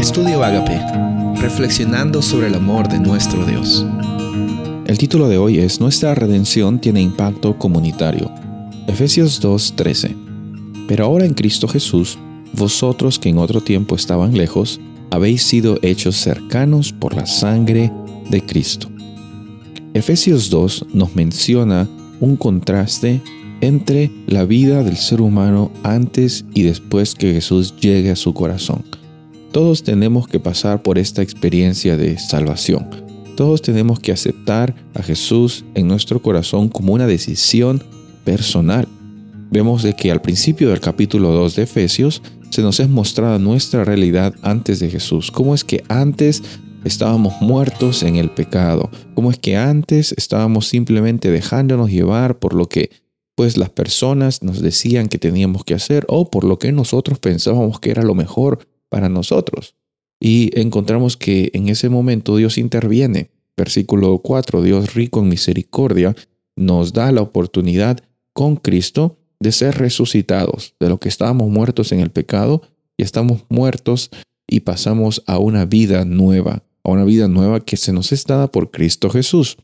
Estudio Agape, reflexionando sobre el amor de nuestro Dios. El título de hoy es Nuestra redención tiene impacto comunitario. Efesios 2:13. Pero ahora en Cristo Jesús, vosotros que en otro tiempo estaban lejos, habéis sido hechos cercanos por la sangre de Cristo. Efesios 2 nos menciona un contraste entre la vida del ser humano antes y después que Jesús llegue a su corazón. Todos tenemos que pasar por esta experiencia de salvación. Todos tenemos que aceptar a Jesús en nuestro corazón como una decisión personal. Vemos de que al principio del capítulo 2 de Efesios se nos es mostrada nuestra realidad antes de Jesús. Cómo es que antes estábamos muertos en el pecado. Cómo es que antes estábamos simplemente dejándonos llevar por lo que pues las personas nos decían que teníamos que hacer o por lo que nosotros pensábamos que era lo mejor para nosotros. Y encontramos que en ese momento Dios interviene. Versículo 4, Dios rico en misericordia nos da la oportunidad con Cristo de ser resucitados, de lo que estábamos muertos en el pecado y estamos muertos y pasamos a una vida nueva, a una vida nueva que se nos es dada por Cristo Jesús.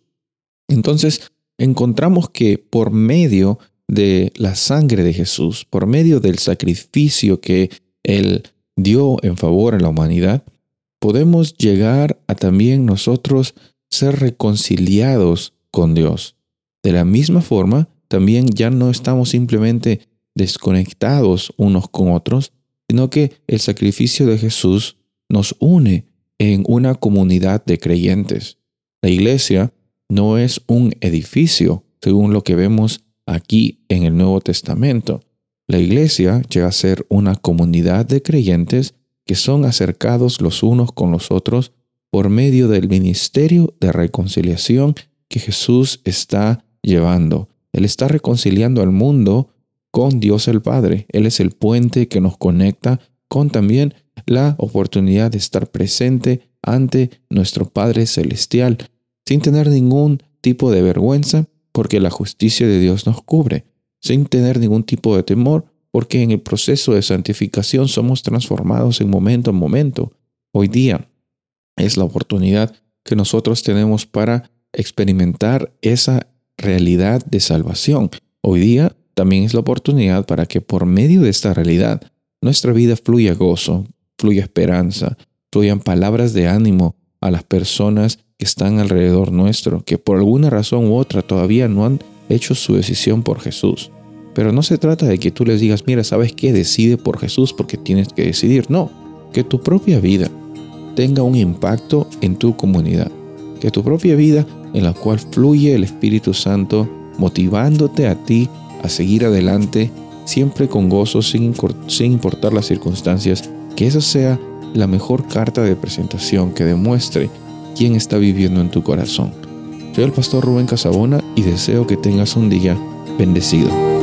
Entonces, encontramos que por medio de la sangre de Jesús, por medio del sacrificio que Él dio en favor a la humanidad, podemos llegar a también nosotros ser reconciliados con Dios. De la misma forma, también ya no estamos simplemente desconectados unos con otros, sino que el sacrificio de Jesús nos une en una comunidad de creyentes. La iglesia no es un edificio, según lo que vemos aquí en el Nuevo Testamento, la iglesia llega a ser una comunidad de creyentes que son acercados los unos con los otros por medio del ministerio de reconciliación que Jesús está llevando. Él está reconciliando al mundo con Dios el Padre. Él es el puente que nos conecta con también la oportunidad de estar presente ante nuestro Padre Celestial, sin tener ningún tipo de vergüenza, porque la justicia de Dios nos cubre sin tener ningún tipo de temor, porque en el proceso de santificación somos transformados en momento en momento. Hoy día es la oportunidad que nosotros tenemos para experimentar esa realidad de salvación. Hoy día también es la oportunidad para que por medio de esta realidad nuestra vida fluya gozo, fluya esperanza, fluyan palabras de ánimo a las personas que están alrededor nuestro, que por alguna razón u otra todavía no han hecho su decisión por Jesús. Pero no se trata de que tú les digas, mira, ¿sabes qué? Decide por Jesús porque tienes que decidir. No, que tu propia vida tenga un impacto en tu comunidad. Que tu propia vida en la cual fluye el Espíritu Santo motivándote a ti a seguir adelante, siempre con gozo, sin, importar las circunstancias, que esa sea la mejor carta de presentación que demuestre quién está viviendo en tu corazón. Soy el pastor Rubén Casabona y deseo que tengas un día bendecido.